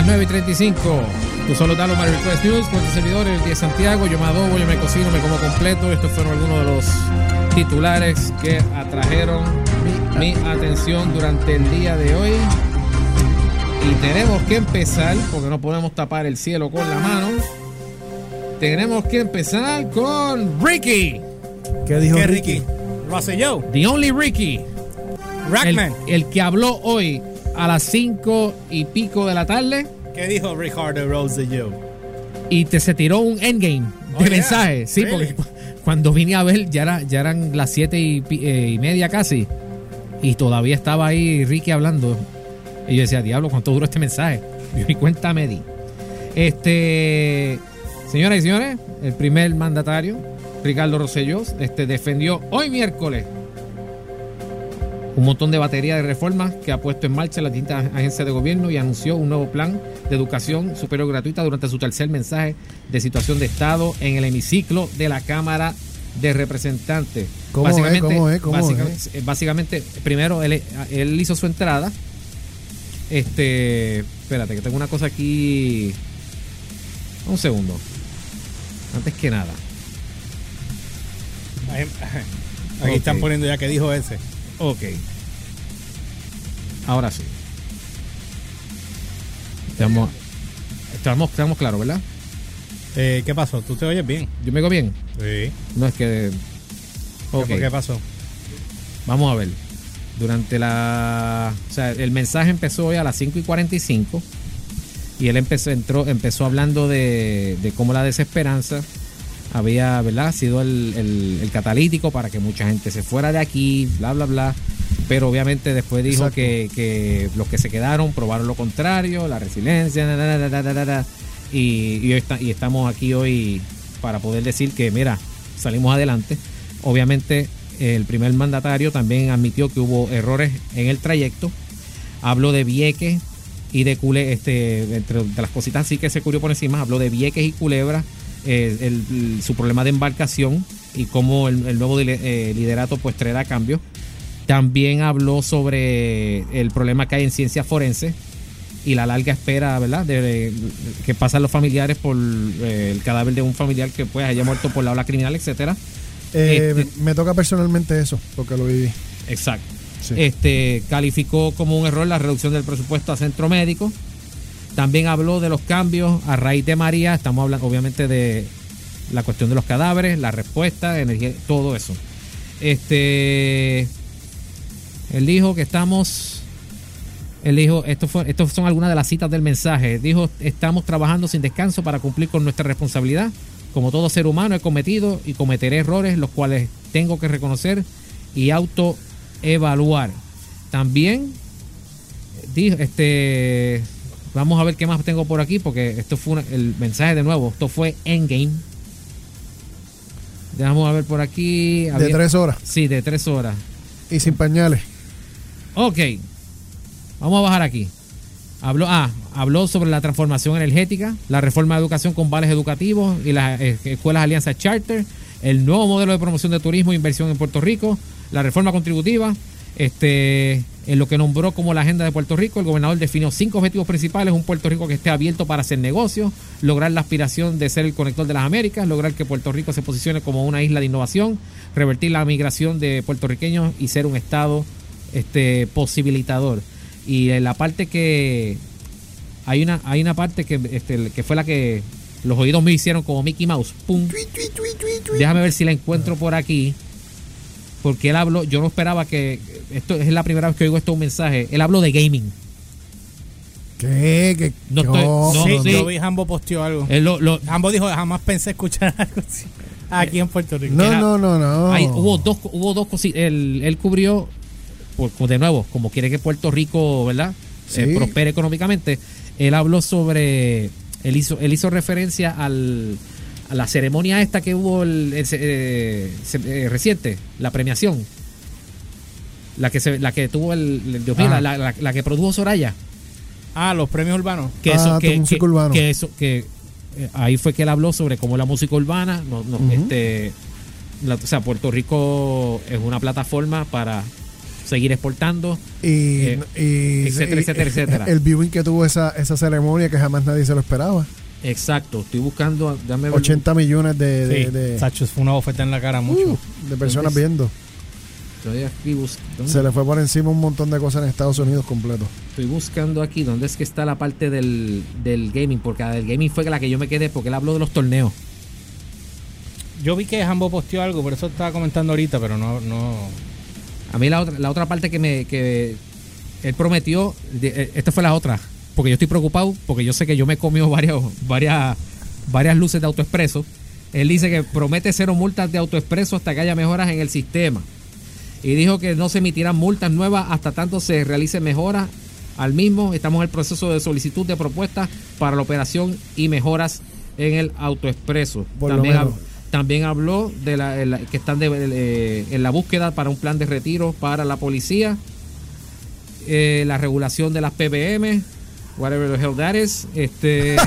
las 9 y 35. Tu solo dalo My Request News con tu servidor, el 10 Santiago. Yo me adobo, yo me cocino, me como completo. Estos fueron algunos de los titulares que atrajeron mi, atención durante el día de hoy. Y tenemos que empezar, porque no podemos tapar el cielo con la mano. Tenemos que empezar con Ricky. ¿Qué dijo ¿Qué Ricky? Ricky? Lo hace yo. The Only Ricky. El, Rackman. el que habló hoy a las 5 y pico de la tarde. ¿Qué dijo Ricardo Rose de yo? y te se tiró un endgame de Oh, yeah. mensajes. Sí, Really? porque cu- cuando vine a ver ya, era- ya eran las siete y, eh, y media casi. Y todavía estaba ahí Ricky hablando. Y yo decía, diablo, ¿cuánto duró este mensaje? Y mi cuenta me di. Este, señoras y señores, el primer mandatario, Ricardo Rosselló, este, defendió hoy miércoles un montón de batería de reformas que ha puesto en marcha las distintas agencias de gobierno y anunció un nuevo plan de educación superior gratuita durante su tercer mensaje de situación de Estado en el hemiciclo de la Cámara de Representantes. ¿Cómo es? ¿Cómo es? ¿Cómo básicamente, eh, básicamente, primero él, él hizo su entrada. Este, espérate, que tengo una cosa aquí. Un segundo. Antes que nada. Ahí- están poniendo ya que dijo ese. Ok. Ahora sí. Estamos, estamos, estamos claros, ¿verdad? Eh, ¿Qué pasó? ¿Tú te oyes bien? Yo me digo bien. Sí. No es que. Ok. ¿Qué, qué pasó? Vamos a ver. Durante la. O sea, el mensaje empezó hoy a las 5 y 45. Y él empezó, entró, empezó hablando de, de cómo la desesperanza había, ¿verdad? Sido el, el- el catalítico para que mucha gente se fuera de aquí, bla, bla, bla. Pero obviamente después dijo que, que los que se quedaron probaron lo contrario, la resiliencia. Y, y, está- y estamos aquí hoy para poder decir que, mira, salimos adelante. Obviamente el primer mandatario también admitió que hubo errores en el trayecto. Habló de Vieques y de Cule, este, entre de las cositas así que se cubrió por encima, habló de Vieques y Culebra, eh, el- el- su problema de embarcación y cómo el, el nuevo eh, liderato pues traerá cambios. También habló sobre el problema que hay en ciencia forense y la larga espera, ¿verdad? De, de- que pasan los familiares por eh, el cadáver de un familiar que pues haya muerto por la ola criminal, etcétera. Este- Me toca personalmente eso, porque lo viví. Exacto. Sí. Este calificó como un error la reducción del presupuesto a centro médico. También habló de los cambios a raíz de María. Estamos hablando, obviamente, de la cuestión de los cadáveres, la respuesta, energía, todo eso. Este, él dijo que estamos, él dijo, esto son algunas de las citas del mensaje. Dijo, estamos trabajando sin descanso para cumplir con nuestra responsabilidad. Como todo ser humano he cometido y cometeré errores, los cuales tengo que reconocer y autoevaluar. También dijo, este, vamos a ver qué más tengo por aquí, porque esto fue una- el mensaje de nuevo. Esto fue Endgame. Vamos a ver por aquí. De tres horas. Sí, de tres horas. Y sin pañales. Ok. Vamos a bajar aquí. Habló, ah, habló sobre la transformación energética, la reforma de educación con vales educativos y las eh, escuelas alianzas charter, el nuevo modelo de promoción de turismo e inversión en Puerto Rico, la reforma contributiva, este, en lo que nombró como la agenda de Puerto Rico, el gobernador definió cinco objetivos principales, un Puerto Rico que esté abierto para hacer negocios, lograr la aspiración de ser el conector de las Américas, lograr que Puerto Rico se posicione como una isla de innovación, revertir la migración de puertorriqueños y ser un estado este posibilitador. Y en la parte que hay una hay una parte que este, que fue la que los oídos me hicieron como Mickey Mouse. Pum. Déjame ver si la encuentro por aquí. Porque él habló, yo no esperaba que esto es la primera vez que oigo esto un mensaje. Él habló de gaming. ¿Qué? ¿Qué? No estoy- no, sí, no. yo vi Jambo posteó algo. Él lo- lo- Jambo dijo, jamás pensé escuchar algo así aquí en Puerto Rico. No, Era- no, no, no. Hay- hubo dos, hubo dos cositas. Él, él cubrió, por, de nuevo, como quiere que Puerto Rico, ¿verdad? Sí. Eh, prospere económicamente. Él habló sobre, él hizo, él hizo referencia al, a la ceremonia esta que hubo el, el- eh, se- eh, reciente, la premiación. La que se, la que tuvo el, el- Dios mío, Ajá. la, la- la que produjo Soraya. Ah, los premios urbanos. Que Ah, eso, tu que, música que- urbana. que eso, que eh, ahí fue que él habló sobre cómo la música urbana, no, no, este, la- o sea, Puerto Rico es una plataforma para seguir exportando. Y, Eh, y- etcétera, y- etcétera, etcétera. El viewing que tuvo esa, esa ceremonia que jamás nadie se lo esperaba. Exacto, estoy buscando, dame ver- 80 millones de, de, Sí, de- Sacho, fue una oferta en la cara mucho. de personas ¿Dónde viendo. Estoy aquí buscando. Se le fue por encima un montón de cosas en Estados Unidos completo. Estoy buscando aquí dónde es que está la parte del, del gaming, porque la del gaming fue la que yo me quedé, porque él habló de los torneos. Yo vi que Hambo posteó algo, por eso estaba comentando ahorita, pero no, no. A mí la otra, la otra parte que me que él prometió, de- eh, esta fue la otra, porque yo estoy preocupado, porque yo sé que yo me he comido varios, varias, varias luces de autoexpreso. Él dice que promete cero multas de autoexpreso hasta que haya mejoras en el sistema. Y dijo que no se emitirán multas nuevas hasta tanto se realice mejoras al mismo. Estamos en el proceso de solicitud de propuestas para la operación y mejoras en el autoexpreso. También, hab- también habló de la, que están de- eh, en la búsqueda para un plan de retiro para la policía, eh, la regulación de las PBM, whatever the hell that is. Este,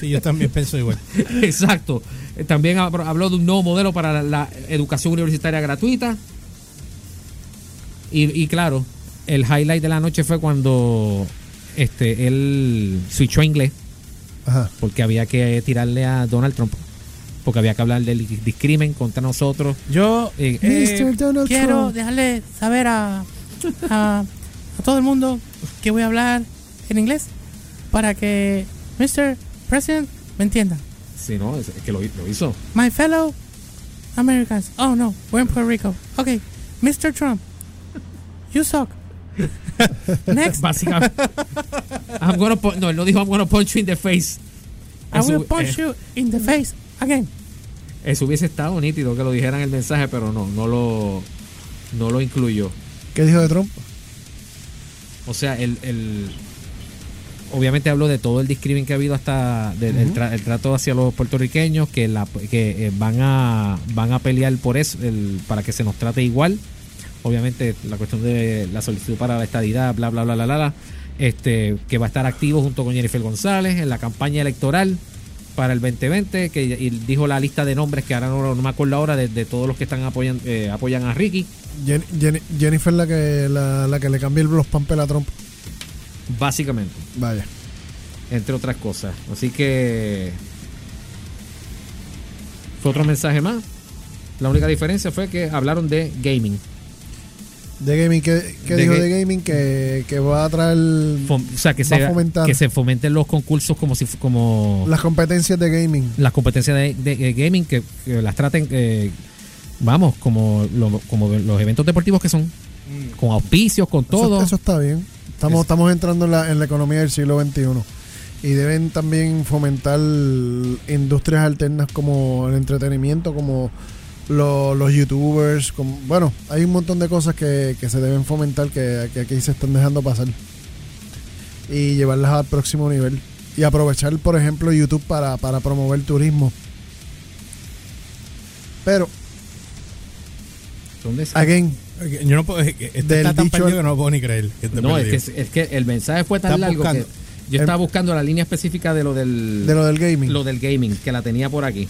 Sí, yo también pienso igual. exacto. Eh, También habl- habló de un nuevo modelo para la, la educación universitaria gratuita. Y, y claro, el highlight de la noche fue cuando este él switchó a inglés Ajá. porque había que tirarle a Donald Trump. Porque había que hablar del discrimen contra nosotros. Yo Eh. Donald quiero Trump. dejarle saber a, a, a todo el mundo que voy a hablar en inglés para que Mr. President me entienda. Sí, no, es es que lo, lo hizo. My fellow Americans. Oh no, we're in Puerto Rico. Okay, Mr. Trump, you suck. Next, Básicamente. I'm gonna no, él no dijo I'm gonna punch you in the face. I will punch eh, you in the face again. Eso hubiese estado nítido que lo dijeran en el mensaje, pero no, no lo, no lo incluyó. ¿Qué dijo de Trump? O sea, el, el obviamente habló de todo el discrimen que ha habido hasta del el tra- el trato hacia los puertorriqueños que la que eh, van a van a pelear por eso el, para que se nos trate igual. Obviamente la cuestión de la solicitud para la estadidad, bla bla bla bla bla, bla, este que va a estar activo junto con Jennifer González en la campaña electoral para el 2020 que y dijo la lista de nombres que ahora no, no me acuerdo ahora de, de todos los que están apoyan eh, apoyan a Ricky Jen- Jen- Jennifer la que la, la que le cambió los pampel a Trump. Básicamente Vaya. entre otras cosas. Así que fue otro mensaje más. La única diferencia fue que hablaron de gaming. De gaming, ¿qué, qué De dijo ga- de gaming? Que, que va a traer Fom- o sea, que se, que se fomenten los concursos como si como las competencias de gaming. las competencias de, de- de gaming que, que las traten eh, vamos como lo- como los eventos deportivos que son con auspicios con todo Eso, eso está bien. Estamos, Es- estamos entrando en la, en la economía del siglo XXI. Y deben también fomentar industrias alternas como el entretenimiento, como lo- los youtubers. Como, bueno, hay un montón de cosas que, que se deben fomentar que, que aquí se están dejando pasar. Y llevarlas al próximo nivel. Y aprovechar, por ejemplo, YouTube para, para promover turismo. Pero, ¿Dónde es? again, Yo no puedo, este está tan perdido al- que no lo puedo ni creer. no es que, es que el mensaje fue tan largo buscando. que yo estaba buscando la línea específica de lo del de lo del gaming. lo del gaming que la tenía por aquí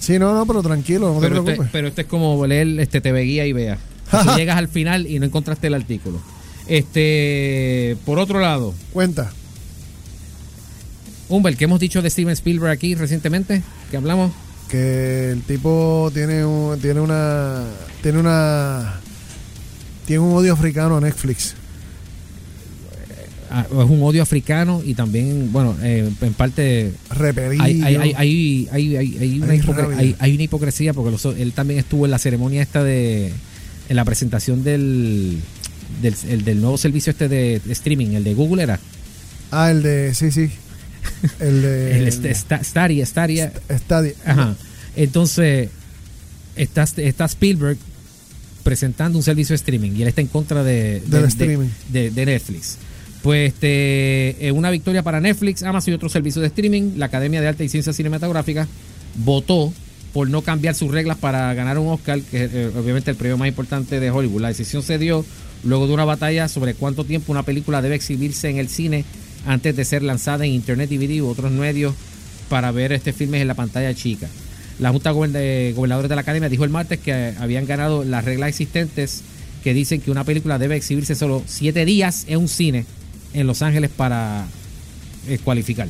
Sí, no, no, pero tranquilo, no te pero, este, preocupes. pero este es como leer este TV Guía y vea. Así llegas al final y no encontraste el artículo. Este, por otro lado, Cuenta. Humber, ¿qué hemos dicho de Steven Spielberg aquí recientemente? que hablamos? que el tipo tiene un, tiene una tiene una tiene un odio africano a Netflix. Ah, es un odio africano y también, bueno, eh, en parte repelido hay, hay, una hay- hipocresía porque los- él también estuvo en la ceremonia esta de en la presentación del del, el del nuevo servicio este de streaming, el de Google era. Ah el de sí sí. El de el este- sta- Stadia, Stadia, Stadia. Ajá. Entonces, está, está Spielberg presentando un servicio de streaming y él está en contra de, Del de- streaming. de, de Netflix. Pues este, eh, una victoria para Netflix, Amazon y otros servicios de streaming. La Academia de Arte y Ciencias Cinematográficas votó por no cambiar sus reglas para ganar un Oscar, que es eh, obviamente el premio más importante de Hollywood. La decisión se dio luego de una batalla sobre cuánto tiempo una película debe exhibirse en el cine antes de ser lanzada en Internet, DVD u otros medios para ver este filme en la pantalla chica. La Junta de Gobernadores de la Academia dijo el martes que habían ganado las reglas existentes que dicen que una película debe exhibirse solo siete días en un cine en Los Ángeles para eh, cualificar.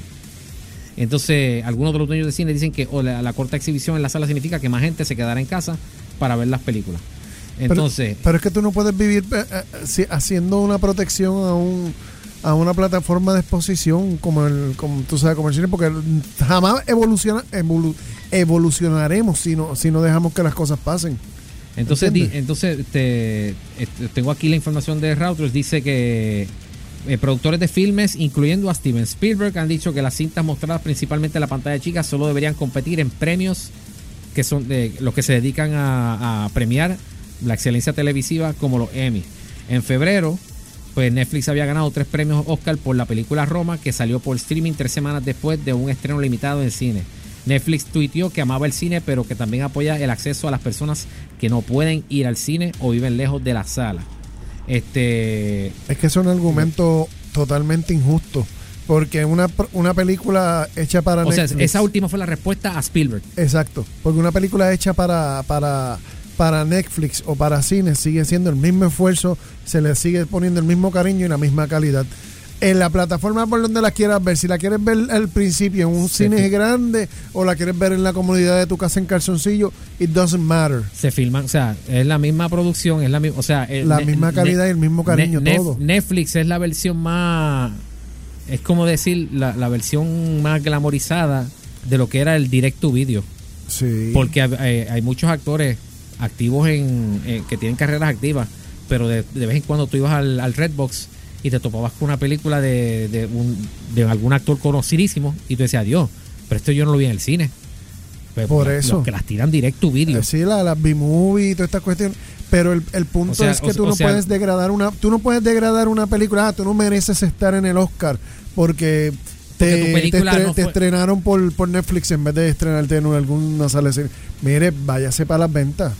Entonces, algunos de los dueños de cine dicen que o la, la corta exhibición en la sala significa que más gente se quedará en casa para ver las películas. Entonces, Pero, es que tú no puedes vivir eh, eh, haciendo una protección a un a una plataforma de exposición como el como tú sabes como el cine porque jamás evoluciona evolu- evolucionaremos si no si no dejamos que las cosas pasen Entonces, entonces te- este, tengo aquí la información de Reuters. Dice que eh, productores de filmes, incluyendo a Steven Spielberg, han dicho que las cintas mostradas principalmente en la pantalla chica solo deberían competir en premios que son de los que se dedican a, a premiar la excelencia televisiva como los Emmy. En febrero, pues Netflix había ganado tres premios Oscar por la película Roma, que salió por streaming tres semanas después de un estreno limitado en cine. Netflix tuiteó que amaba el cine, pero que también apoya el acceso a las personas que no pueden ir al cine o viven lejos de la sala. Este, es que es un argumento totalmente injusto porque una una película hecha para o sea, esa última fue la respuesta a Spielberg. Exacto, porque una película hecha para, para, para Netflix o para cine sigue siendo el mismo esfuerzo, se le sigue poniendo el mismo cariño y la misma calidad. En la plataforma por donde la quieras ver, si la quieres ver al principio en un cine grande o la quieres ver en la comodidad de tu casa en calzoncillo, it doesn't matter. Se filman, o sea, es la misma producción, es la misma, o sea, eh, La Ne- misma Ne- calidad y el mismo cariño, Ne- todo. Netflix es la versión más, es como decir, la, la versión más glamorizada de lo que era el direct to video. Sí. Porque hay, hay- hay muchos actores activos en, eh, que tienen carreras activas, pero de, de vez en cuando tú ibas al, al Redbox y te topabas con una película de, de, un, de algún actor conocidísimo y tú decías, Dios, pero esto yo no lo vi en el cine. Pues, Por eso. Los que las tiran direct to video. Eh, Sí, la, las B-movie y toda esta cuestión. Pero el, el punto O sea, es que o- tú o no sea- puedes degradar una, tú no puedes degradar una película. Ah, tú no mereces estar en el Oscar porque te, te estre- no te estrenaron por, por Netflix en vez de estrenarte en alguna sala de cine. Mire, váyase para las ventas.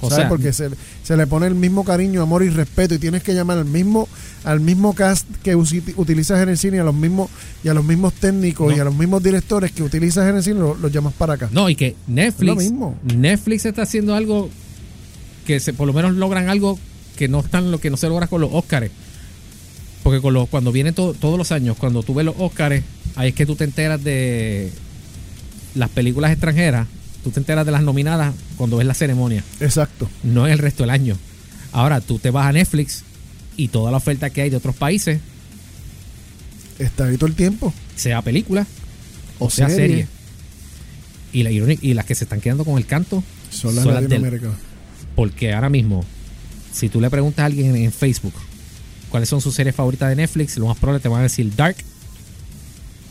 O ¿sabes? sea, porque se, se le pone el mismo cariño, amor y respeto y tienes que llamar al mismo al mismo cast que utilizas en el cine y a los mismos y a los mismos técnicos No. y a los mismos directores que utilizas en el cine los, llamas para acá. No, y que Netflix, Es lo mismo. Netflix está haciendo algo que se, por lo menos logran algo que no están lo que no se logra con los Óscares. Porque con los, cuando vienen to- todos los años, cuando tú ves los Óscares, ahí es que tú te enteras de las películas extranjeras, tú te enteras de las nominadas cuando ves la ceremonia, Exacto. no en el resto del año. Ahora tú te vas a Netflix y toda la oferta que hay de otros países, Está ahí todo el tiempo. sea película o, O sea serie. serie. Y, la, irónica- y las que se están quedando con el canto Son las Son las del-. Porque ahora mismo, si tú le preguntas a alguien en, Facebook cuáles son sus series favoritas de Netflix, lo más probable te van a decir Dark,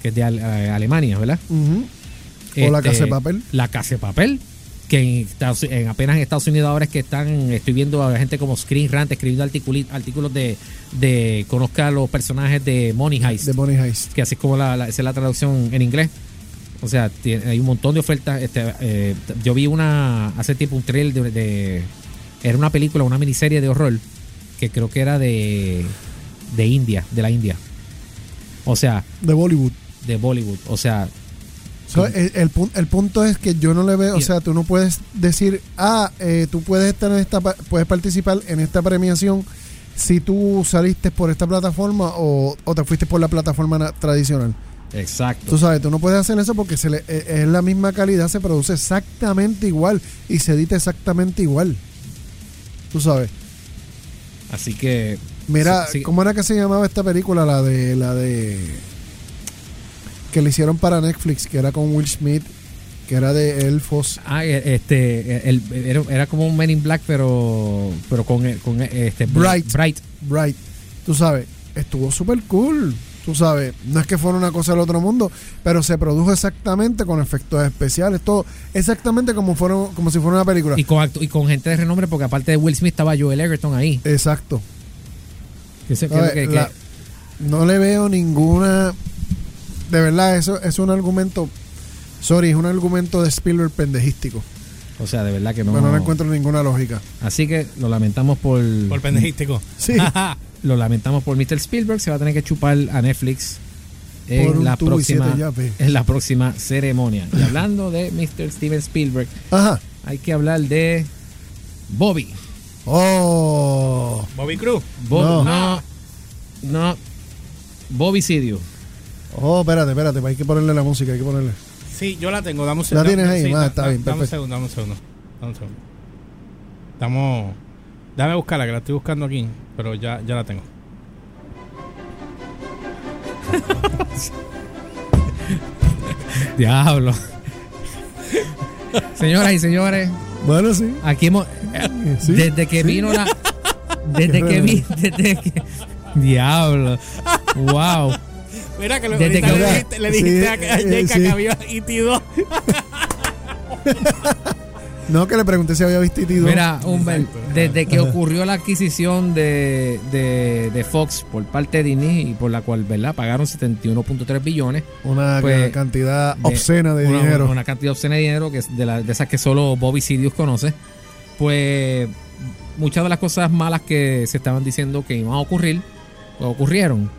que es de Ale- eh, Alemania, ¿verdad? O La Casa de Papel. La Casa de Papel, que en apenas en Estados Unidos ahora es que están, estoy viendo a gente como Screen Rant escribiendo artículos de, de conozca a los personajes de Money Heist De Money Heist. que así es como la, la- esa es la traducción en inglés. O sea, tiene- hay un montón de ofertas. Este, eh, yo vi una hace tiempo un trailer de, de- era una película, una miniserie de horror que creo que era de de India, de la India. O sea, De Bollywood. de Bollywood. O sea, So, el, el el punto es que yo no le veo, o sea, tú no puedes decir, ah, eh, tú puedes estar en esta, puedes participar en esta premiación si tú saliste por esta plataforma o, o te fuiste por la plataforma na- tradicional. exacto. Tú sabes, tú no puedes hacer eso porque se le, eh, es la misma calidad, se produce exactamente igual y se edita exactamente igual. Tú sabes. Así que Mira, Sí, sí. ¿cómo era que se llamaba esta película? La de la de que le hicieron para Netflix, que era con Will Smith, que era de elfos. ah, eh, este el- era, era como un Men in Black pero pero con con este Bright. Bright. Bright. Tú sabes, estuvo súper cool. Tú sabes, no es que fuera una cosa del otro mundo, pero se produjo exactamente con efectos especiales, todo exactamente como fueron, como si fuera una película. Y con, y con gente de renombre, porque aparte de Will Smith estaba Joel Egerton ahí. Exacto. Que se- que- ¿Sabes? que- que- La- no le veo ninguna. De verdad, eso es un argumento. Sorry, es un argumento de Spielberg pendejístico. o sea, de verdad que no. Pero no encuentro ninguna lógica. Así que lo lamentamos por. Por pendejístico. Sí. lo lamentamos por Mr. Spielberg. Se va a tener que chupar a Netflix en la próxima. En la próxima ceremonia. Y hablando de Mr. Steven Spielberg, Ajá. hay que hablar de Bobby. Oh. Bobby Cruz. Bob- No. no. No. Bobicidio. Oh, espérate, espérate. Hay que ponerle la música, hay que ponerle. Sí, yo la tengo. Dame un ¿La segundo. tienes ahí? Sí, Ah, está da- bien, Dame un perfecto. segundo, dame un segundo. Dame un segundo. Estamos. Déjame buscarla, que la estoy buscando aquí. Pero ya, ya la tengo. Diablo. Señoras y señores, Bueno, sí. aquí hemos. Sí, desde que sí. vino la. Desde que vi. Desde que. Diablo. Wow. Mira que le, Desde que- le dijiste, le dijiste Sí, a, eh, Jake sí. que había IT2. No, que le pregunté si había visto dos. Mira, Humbert, desde que ocurrió la adquisición de, de, de Fox por parte de Disney y por la cual, ¿verdad? Pagaron 71.3 billones. Una Pues, ca- cantidad obscena de una, dinero. Una cantidad obscena de dinero que es de, la- de esas que solo Bobby Sidious conoce. Pues muchas de las cosas malas que se estaban diciendo que iban a ocurrir, pues, ocurrieron.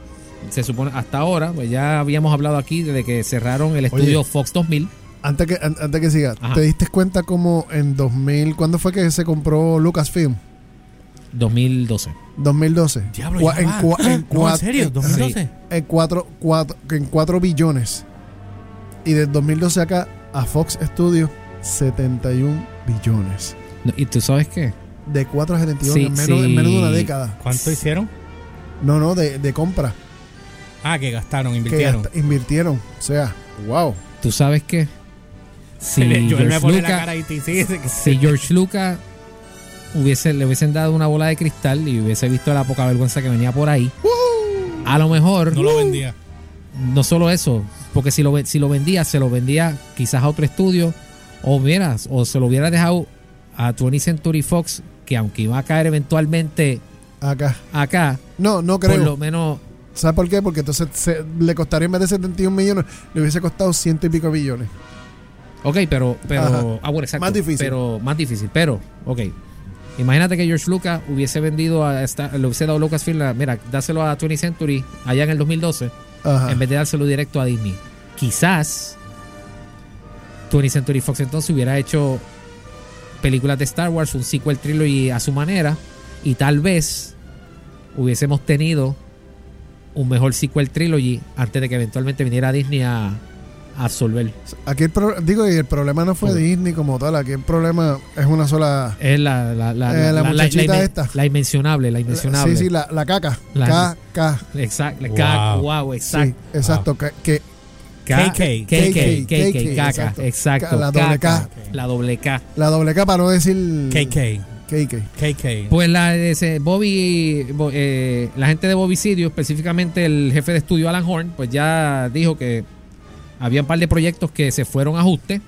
Se supone, hasta ahora, pues ya habíamos hablado aquí de que cerraron el estudio Fox 2000. Antes que, an- antes que siga, Ajá. ¿te diste cuenta cómo en 2000, ¿cuándo fue que se compró Lucasfilm? 2012. 2012. Diablo, ya en, en No, en serio, en- 2012. En 4 en cuatro billones. Y desde 2012 acá a Fox Studios 71 billones. No, ¿Y tú sabes qué? De 4 a 71 Sí, en, menos, en sí. menos de una década. ¿Cuánto hicieron? No, no, de, de compra. Ah, que gastaron, Que invirtieron. invirtieron. O sea, wow. ¿Tú sabes qué? Si me George la Lucas- cara a IT. Sí, sí, que- si George Lucas hubiese, le hubiesen dado una bola de cristal y hubiese visto la poca vergüenza que venía por ahí, a lo mejor, no no, lo vendía. solo eso, porque si lo, si lo vendía, se lo vendía quizás a otro estudio, o mira, o se lo hubiera dejado a 20th Century Fox, que aunque iba a caer eventualmente Acá. acá, No, no por creo. lo menos, ¿Sabes por qué? Porque entonces se- le costaría en vez de 71 millones, le hubiese costado ciento y pico billones. ok, pero, pero, Ajá. ah, bueno, exacto, Más difícil. pero más difícil, pero, ok. Imagínate que George Lucas hubiese vendido a esta, le hubiese dado Lucasfilm, la- mira, dáselo a 20th Century allá en el 2012, Ajá. en vez de dárselo directo a Disney. Quizás 20th Century Fox entonces hubiera hecho películas de Star Wars, un sequel trilogy a su manera, y tal vez hubiésemos tenido un mejor sequel trilogy antes de que eventualmente viniera Disney a, a absorber. Aquí el pro- digo, y el problema no fue. Disney como tal, aquí el problema es una sola... Es la, la, la, Eh, la muchachita esta. la inmencionable, la inmencionable. Sí, sí, la, la caca. La- K, K. Exacto, Wow. wow, Sí, exacto. exacto. que- que K- KK. KK, KK, KK, exacto. exacto. La doble K. La doble K. la doble K para no decir... KK. KK. KK. Pues la ese Bobby, Bo- eh, la gente de Bobby Sidio, específicamente el jefe de estudio Alan Horn, pues ya dijo que había un par de proyectos que se fueron a ajuste,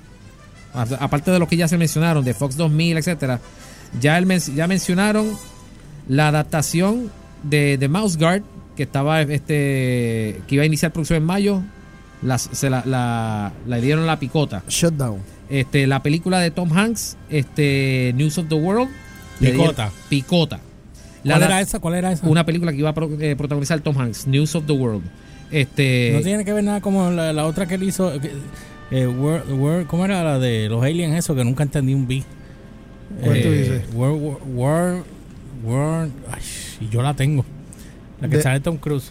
aparte de los que ya se mencionaron, de Fox 2000, etcétera. Ya, el men- ya mencionaron la adaptación de, de Mouse Guard, que estaba este que iba a iniciar producción en mayo, las- se la, la, la dieron la picota. Shutdown. Este, la película de Tom Hanks, este, News of the World. Picota. Picota. La ¿Cuál era esa? ¿Cuál era esa? Una película que iba a pro- eh, protagonizar Tom Hanks, News of the World. Este, No tiene que ver nada como la, la otra que él hizo. eh, eh, World- World- ¿Cómo era la de los aliens? Eso que nunca entendí un B. ¿Cuál tú Eh, dices? World, World, World, World- ay, y yo la tengo. La que De- sale Tom Cruise.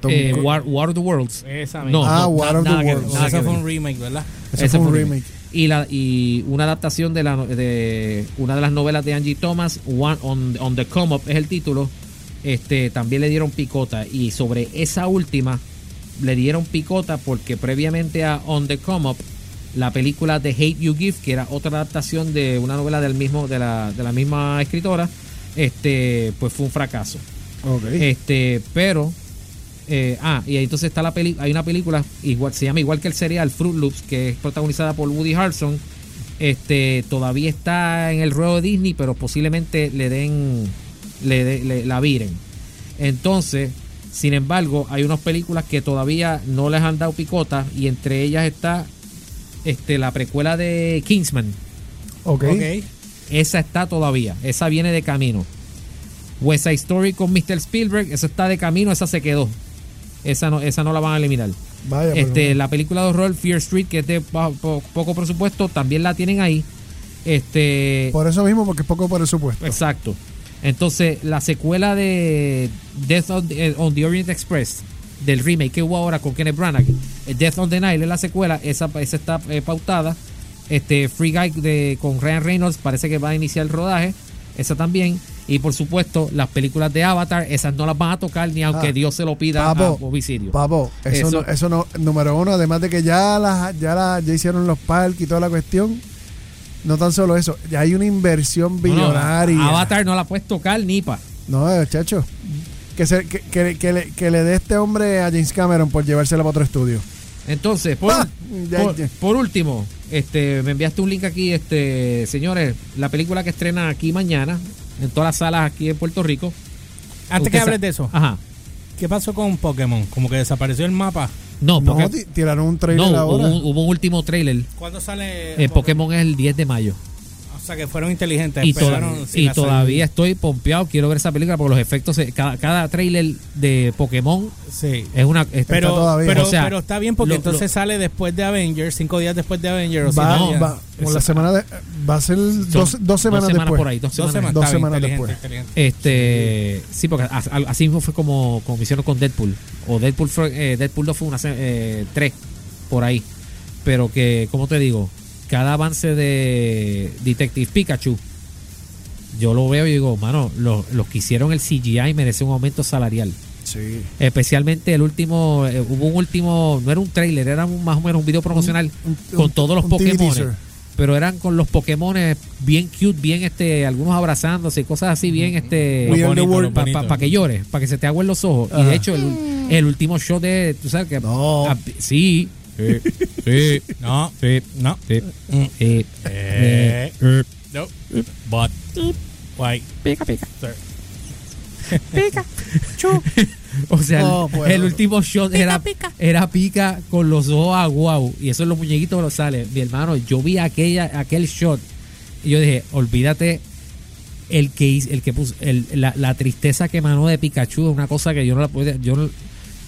Tom eh, Cruise. War, War of the Worlds. Esa No, Ah, no, War of the Worlds. que fue un remake, ¿verdad? Ese fue un fue un remake. Y, la, y una adaptación de, la, de una de las novelas de Angie Thomas, One on, on the Come Up es el título. Este, también le dieron picota. Y sobre esa última, le dieron picota porque previamente a On the Come Up, la película The Hate You Give, que era otra adaptación de una novela del mismo, de, la, de la misma escritora, este, pues fue un fracaso. Este, pero. Eh, ah, y ahí entonces está la peli hay una película, igual, se llama igual que el serial Fruit Loops, que es protagonizada por Woody Harrelson. Este, todavía está en el ruedo de Disney, pero posiblemente le den, le, de- le- la viren. Entonces, sin embargo, hay unas películas que todavía no les han dado picota, y entre ellas está este, la precuela de Kingsman. ok. Esa está todavía, esa viene de camino. West Side Story con Mr. Spielberg, esa está de camino, esa se quedó. Esa no, esa no la van a eliminar. Vaya, pero- Este, la película de horror Fear Street, que es de poco presupuesto, también la tienen ahí. Este, Por eso mismo, porque es poco presupuesto. exacto. Entonces, la secuela de Death on the, eh, on the Orient Express, del remake que hubo ahora con Kenneth Branagh, eh, Death on the Nile es la secuela, esa, esa está eh, pautada. Este, Free Guy de, con Ryan Reynolds parece que va a iniciar el rodaje, esa también. Y por supuesto, las películas de Avatar, esas no las van a tocar ni aunque Ah, Dios se lo pida a Papo, Bobicidio. Papo, eso, Eso- No, eso no, número uno, además de que ya las, ya la- ya hicieron los parques y toda la cuestión. No tan solo eso, ya hay una inversión No, no, billonaria. Avatar no la puedes tocar ni pa. No, chacho. Que, se, que, que- que le, que le dé este hombre a James Cameron por llevársela para otro estudio. Entonces, por, Ah, ya, por, ya. por último, este, me enviaste un link aquí, este, señores, la película que estrena aquí mañana, en todas las salas aquí en Puerto Rico. Antes que hables de eso, Ajá. ¿qué pasó con Pokémon? Como que desapareció el mapa. No, No, tiraron un trailer no hubo, ahora. un, hubo un último trailer. ¿Cuándo sale Eh, Pokémon es el 10 de mayo. O sea, que fueron inteligentes. Y, y todavía estoy pompeado. Quiero ver esa película porque los efectos, cada, cada trailer de Pokémon Sí. es una. es- Pero, todavía. pero, O sea, pero está bien porque lo- entonces lo- sale después de Avengers, cinco días después de Avengers. o va, siete días. va, como la semana de, va a ser dos, dos semanas después. por ahí. Dos Dos semanas. Dos semanas después. inteligente. Este, sí, porque así mismo fue como, como hicieron con Deadpool. O Deadpool, fue, eh, Deadpool 2 fue una eh, 3 por ahí. Pero que, como te digo, cada avance de Detective Pikachu, yo lo veo y digo, mano, los, los que hicieron el CGI merecen un aumento salarial. Sí. Especialmente el último, eh, hubo un último, no era un trailer, era un- más o menos un video promocional Un- con todos los Pokémon. Pero eran con los Pokémon bien cute, bien este, algunos abrazándose y cosas así, bien este. Para que llores, para que se te agüen los ojos. Y de hecho, el, el último show de. Tú sabes que. No. ah, sí. Sí. Sí. No, Sí. no. Sí. Mm. eh, Eh. eh, No. But. Why? Pica, pica. Sir. Pica. Chu. O sea, el- No, pues. el, último shot era, era pica con los ojos aguau. Y eso en los muñequitos lo sale. Mi hermano, yo vi aquella, aquel shot. Y yo dije, olvídate el que hizo- el que puso, el- la, la tristeza que emanó de Pikachu es una cosa que yo no la podía, yo no,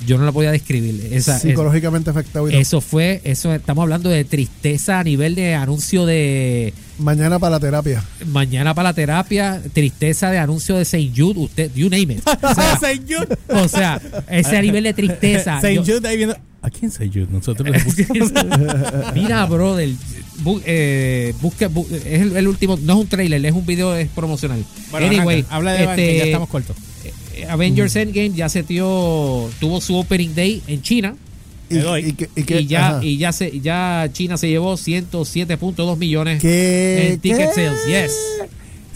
yo no la podía describir. Esa, es- Psicológicamente afectado y eso fue, eso estamos hablando de tristeza a nivel de anuncio de Mañana para la terapia. mañana para la terapia, tristeza de anuncio de Saint Jude, usted, you name it. O sea, Saint Jude. o sea, ese nivel de tristeza. Saint Yo- Jude ahí viendo. ¿A quién Saint Jude? Nosotros. Mira, brother, bu- eh, busque- bu- es el, el último, no es un trailer, es un video es promocional. Bueno, anyway, arranca. habla de este, que ya estamos cortos. Eh, Avengers Endgame ya se dio, tuvo su opening day en China Y, Te doy. y que- y que- y ya ajá. y ya se ya China se llevó 107.2 millones ¿Qué? en ticket ¿Qué? sales. Yes.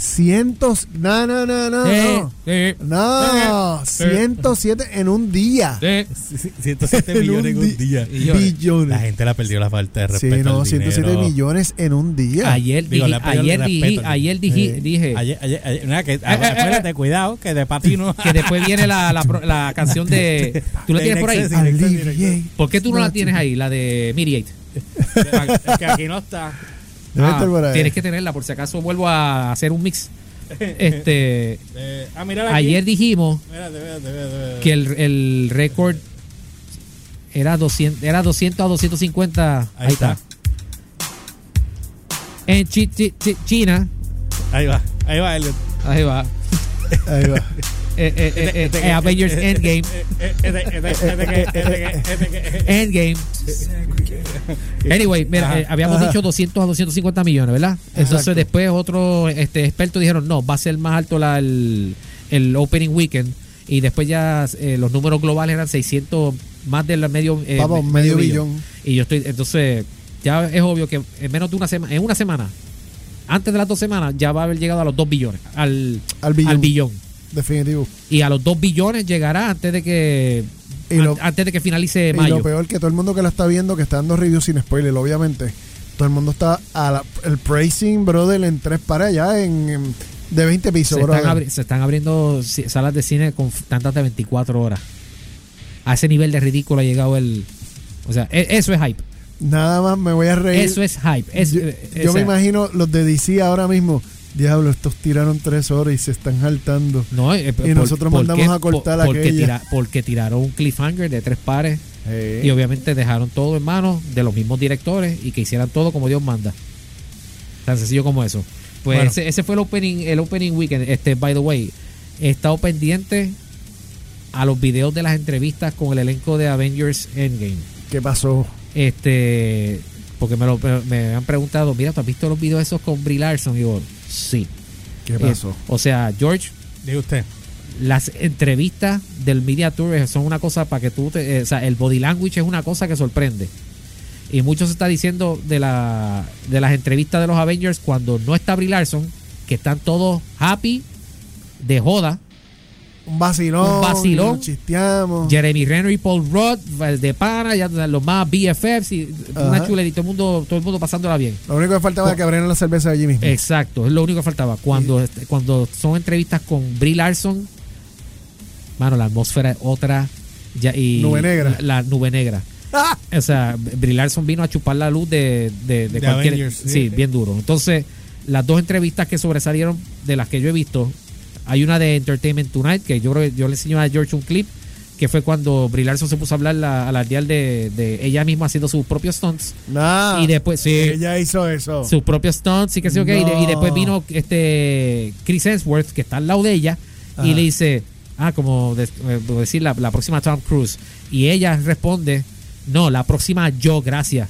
Cientos. No, no, no, no. no. Sí, sí, No, Sí. 107 en un día. sí. 107 En millones en un di- día. Millones. Billones. La gente la perdió la falta de Sí, respeto. no, al 107 dinero. millones en un día. Ayer Digo, dije, ayer dije, ayer dije, Sí. dije Ayer, ayer, ayer- nada, que, eh, eh. espérate, cuidado, que de patino. que después viene la, la, pro- la canción de ¿Tú la tienes por ahí? ¿Por qué tú no la tienes ahí, la de Mediate? Es que aquí no está. Ah, estar por ahí. tienes que tenerla por si acaso vuelvo a hacer un mix. Este, Eh, ah, ayer dijimos que el, el récord era 200, era 200 a 250. Ahí, está. En Chi- Chi- Chi- China, Ahí va, ahí va, Elliot. ahí va. Ahí va. Avengers Endgame. Endgame. Anyway, mira, Ajá. eh, habíamos Ajá. dicho 200 a 250 millones, ¿verdad? Entonces Exacto. después otros este, expertos dijeron, no, va a ser más alto la, el, el opening weekend. Y después ya eh, los números globales eran 600, más del medio, eh, Vamos, me- medio billón. Y yo estoy, entonces, ya es obvio que en menos de una semana, en una semana, antes de las dos semanas, ya va a haber llegado a los 2 billones, al, Al billón. al billón. Definitivo. Y a los 2 billones llegará antes de que Y lo- antes de que finalice Y mayo. lo peor que todo el mundo que la está viendo, que está dando reviews sin spoiler, obviamente, todo el mundo está a la- el pricing, brother, en tres para allá, en, en- de 20 pisos, se, están brother. se están abriendo salas de cine con tantas de 24 horas. A ese nivel de ridículo ha llegado el. O sea, e- eso es hype. Nada más me voy a reír. Eso es hype. Es- yo eh, yo o me imagino los de DC ahora mismo. Diablo, estos tiraron tres horas y se están saltando. No, eh, y nosotros mandamos qué? a cortar Por- porque, aquella. tira- porque tiraron un cliffhanger de tres pares y obviamente dejaron todo en manos de los mismos directores y que hicieran todo como Dios manda. Tan sencillo como eso. Pues Bueno. ese, ese fue el opening, el opening weekend. Este, by the way, he estado pendiente a los videos de las entrevistas con el elenco de Avengers Endgame. ¿Qué pasó? Este, porque me, lo, me- me han preguntado, mira, ¿tú has visto los videos esos con Brie Larson? Y digo, sí. ¿Qué Eh, pasó? o sea, George, Diga usted. las entrevistas del Media Tour son una cosa para que tú te, eh, o sea, el body language es una cosa que sorprende. Y mucho se está diciendo de la de las entrevistas de los Avengers cuando no está Brie Larson, que están todos happy de joda. Un vacilón. Un vacilón. nos Chisteamos. Jeremy Renner y Paul Rudd de pana, ya los más BFFs y una chulería, todo el mundo todo el mundo pasándola bien. Lo único que faltaba era que abrieran la cerveza allí mismo. Exacto, es lo único que faltaba. Cuando, este, cuando son entrevistas con Brie Larson, mano, la atmósfera es otra. Ya, y Nube negra. La, la nube negra. ¡Ah! O sea, Brie Larson vino a chupar la luz de, de, de De cualquier. Avengers, sí, sí. bien duro. Entonces, las dos entrevistas que sobresalieron de las que yo he visto, hay una de Entertainment Tonight, que yo creo que yo le enseñé a George un clip, que fue cuando Brie Larson se puso a hablar la- a la dial de, de ella misma haciendo sus propios stunts. Nah. Y después, sí. Ella hizo eso. Sus propios stunts y que sé yo qué. Y, después vino este Chris Hemsworth, que está al lado de ella, y le dice, ah, como de- eh, como decir la, la próxima Tom Cruise. Y ella responde, no, la próxima yo, gracias.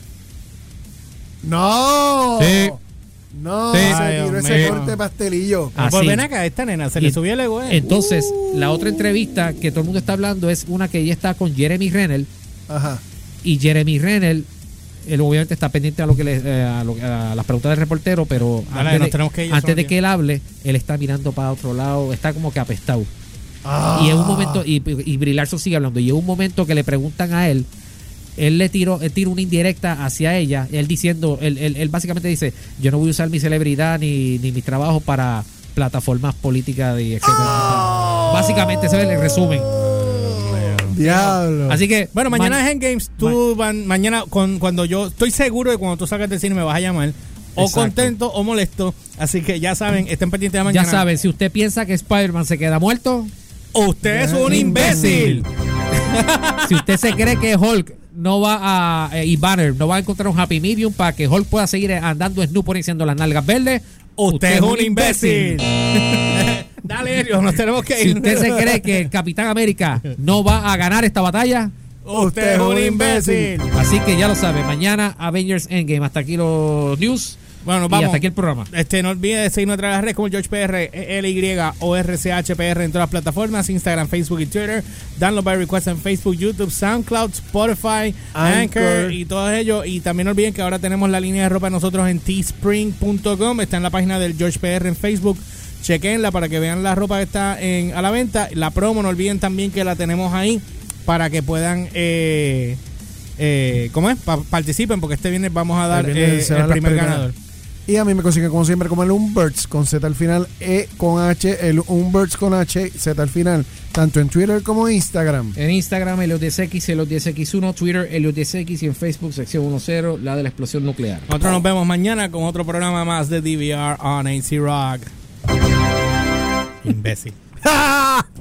No. Sí. No, Sí. se tiró Dios ese mío. corte pastelillo. Ah, pues ven acá, esta nena se Y- le subió el ego. eh. Entonces, la otra entrevista que todo el mundo está hablando es una que ella está con Jeremy Renner. Ajá. Y Jeremy Renner, él obviamente está pendiente a lo que le, eh, a, lo- a las preguntas del reportero, pero Dale, antes, nos de, que antes de él hable, él está mirando para otro lado, está como que apestado. Ah. Y en un momento, y, y sigue hablando, y en un momento que le preguntan a él, él le tiró, él tira una indirecta hacia ella, él diciendo, él, él- él básicamente dice, yo no voy a usar mi celebridad ni, ni mi trabajo para plataformas políticas y etcétera. Básicamente ese es el resumen. Diablo. Así que Bueno, mañana man- es Endgames. Tú van, mañana, con, cuando yo estoy seguro de cuando tú salgas del cine me vas a llamar. O Exacto. contento o molesto. Así que ya saben, estén pendientes de ya mañana. saben, si usted piensa que Spider-Man se queda muerto, Usted es un Imbécil. si usted se cree que Hulk no va a eh, y Banner no va a encontrar un happy medium para que Hulk pueda seguir andando snoop diciendo las nalgas verdes, Usted es un imbécil. Dale, Erio, nos tenemos que Si ir. usted se cree que el Capitán América no va a ganar esta batalla, Usted es un imbécil. así que ya lo sabe, mañana Avengers Endgame. Hasta aquí los news Bueno, y vamos. hasta aquí el programa. Este, no olvide de seguirnos a través de las redes como George PR, LY o RCHPR en todas las plataformas, Instagram, Facebook y Twitter. Download by request en Facebook, YouTube, SoundCloud, Spotify, Anchor, Anchor. y todos ellos. Y también no olviden que ahora tenemos la línea de ropa nosotros en teespring.com. Está en la página del George PR en Facebook. Chequenla para que vean la ropa que está en, a la venta. La promo, no olviden también que la tenemos ahí para que puedan... Eh, eh, ¿Cómo es? Pa- participen porque este viernes vamos a dar El viernes eh, el primer ganador. Y a mí me consiguen como siempre como el Umberts con Z al final, E con H, el Umberts con H, Z al final, tanto en Twitter como en Instagram. En Instagram, Eliot10X, Eliot10X1, Twitter, Eliot10X y en Facebook, sección 10, la de la explosión nuclear. Nosotros nos vemos mañana con otro programa más de DVR on AC Rock. Imbécil. ¡Ja!